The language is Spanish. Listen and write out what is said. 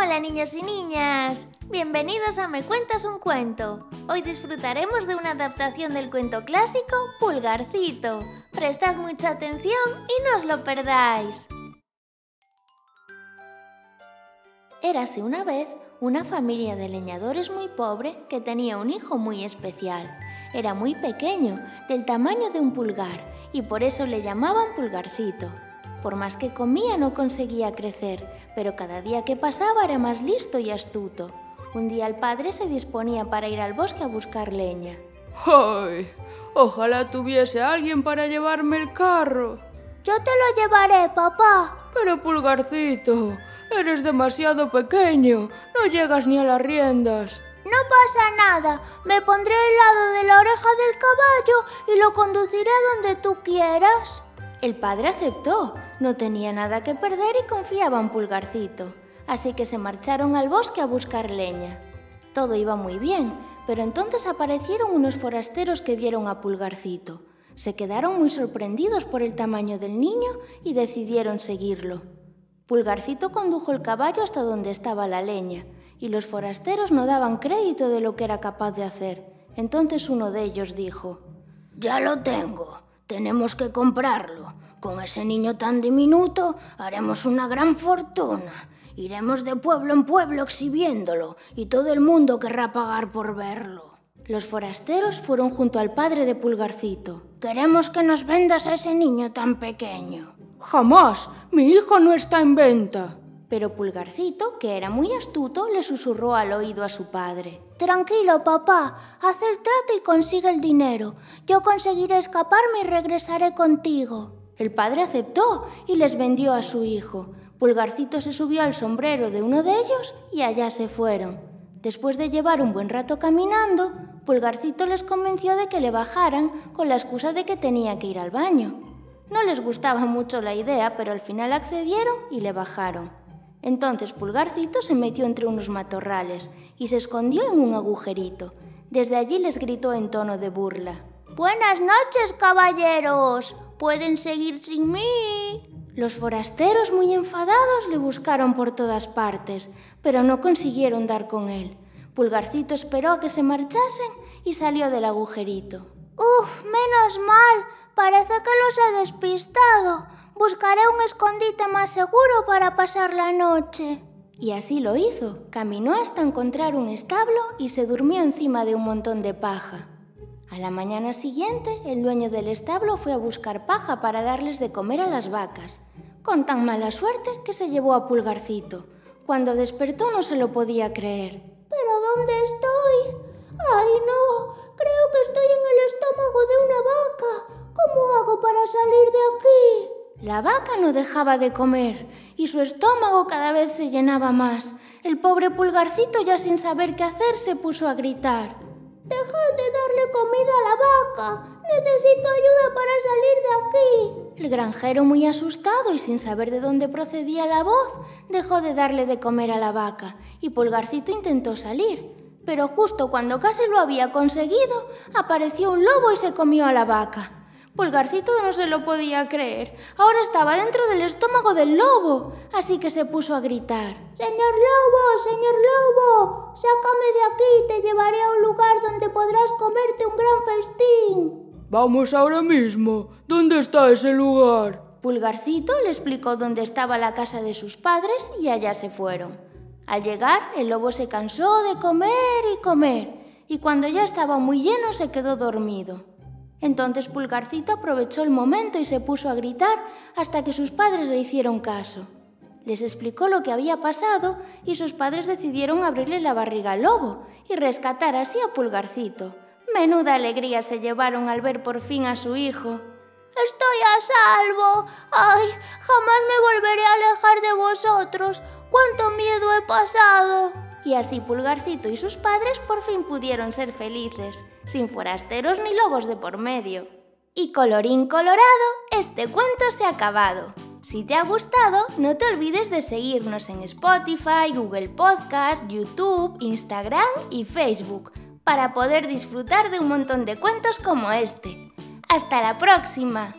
Hola niños y niñas, bienvenidos a Me Cuentas un Cuento. Hoy disfrutaremos de una adaptación del cuento clásico Pulgarcito. Prestad mucha atención y no os lo perdáis. Érase una vez una familia de leñadores muy pobre que tenía un hijo muy especial. Era muy pequeño, del tamaño de un pulgar, y por eso le llamaban Pulgarcito. Por más que comía no conseguía crecer, pero cada día que pasaba era más listo y astuto. Un día el padre se disponía para ir al bosque a buscar leña. ¡Ay! Ojalá tuviese alguien para llevarme el carro. Yo te lo llevaré, papá. Pero Pulgarcito, eres demasiado pequeño. No llegas ni a las riendas. No pasa nada. Me pondré al lado de la oreja del caballo y lo conduciré donde tú quieras. El padre aceptó, no tenía nada que perder y confiaba en Pulgarcito, así que se marcharon al bosque a buscar leña. Todo iba muy bien, pero entonces aparecieron unos forasteros que vieron a Pulgarcito. Se quedaron muy sorprendidos por el tamaño del niño y decidieron seguirlo. Pulgarcito condujo el caballo hasta donde estaba la leña, y los forasteros no daban crédito de lo que era capaz de hacer. Entonces uno de ellos dijo, Ya lo tengo. Tenemos que comprarlo. Con ese niño tan diminuto haremos una gran fortuna. Iremos de pueblo en pueblo exhibiéndolo y todo el mundo querrá pagar por verlo. Los forasteros fueron junto al padre de Pulgarcito. Queremos que nos vendas a ese niño tan pequeño. Jamás. Mi hijo no está en venta. Pero Pulgarcito, que era muy astuto, le susurró al oído a su padre. Tranquilo, papá. Haz el trato y consigue el dinero. Yo conseguiré escaparme y regresaré contigo. El padre aceptó y les vendió a su hijo. Pulgarcito se subió al sombrero de uno de ellos y allá se fueron. Después de llevar un buen rato caminando, Pulgarcito les convenció de que le bajaran con la excusa de que tenía que ir al baño. No les gustaba mucho la idea, pero al final accedieron y le bajaron. Entonces Pulgarcito se metió entre unos matorrales y se escondió en un agujerito. Desde allí les gritó en tono de burla. Buenas noches, caballeros. Pueden seguir sin mí. Los forasteros, muy enfadados, le buscaron por todas partes, pero no consiguieron dar con él. Pulgarcito esperó a que se marchasen y salió del agujerito. Uf, menos mal. Parece que los he despistado. Buscaré un escondite más seguro para pasar la noche. Y así lo hizo. Caminó hasta encontrar un establo y se durmió encima de un montón de paja. A la mañana siguiente, el dueño del establo fue a buscar paja para darles de comer a las vacas, con tan mala suerte que se llevó a Pulgarcito. Cuando despertó no se lo podía creer. ¿Pero dónde estoy? La vaca no dejaba de comer y su estómago cada vez se llenaba más. El pobre pulgarcito, ya sin saber qué hacer, se puso a gritar. Dejad de darle comida a la vaca. Necesito ayuda para salir de aquí. El granjero, muy asustado y sin saber de dónde procedía la voz, dejó de darle de comer a la vaca y Pulgarcito intentó salir. Pero justo cuando casi lo había conseguido, apareció un lobo y se comió a la vaca. Pulgarcito no se lo podía creer. Ahora estaba dentro del estómago del lobo, así que se puso a gritar. Señor lobo, señor lobo, sácame de aquí y te llevaré a un lugar donde podrás comerte un gran festín. Vamos ahora mismo. ¿Dónde está ese lugar? Pulgarcito le explicó dónde estaba la casa de sus padres y allá se fueron. Al llegar, el lobo se cansó de comer y comer, y cuando ya estaba muy lleno se quedó dormido. Entonces Pulgarcito aprovechó el momento y se puso a gritar hasta que sus padres le hicieron caso. Les explicó lo que había pasado y sus padres decidieron abrirle la barriga al lobo y rescatar así a Pulgarcito. Menuda alegría se llevaron al ver por fin a su hijo. Estoy a salvo. Ay, jamás me volveré a alejar de vosotros. ¡Cuánto miedo he pasado! Y así Pulgarcito y sus padres por fin pudieron ser felices, sin forasteros ni lobos de por medio. Y colorín colorado, este cuento se ha acabado. Si te ha gustado, no te olvides de seguirnos en Spotify, Google Podcast, YouTube, Instagram y Facebook para poder disfrutar de un montón de cuentos como este. ¡Hasta la próxima!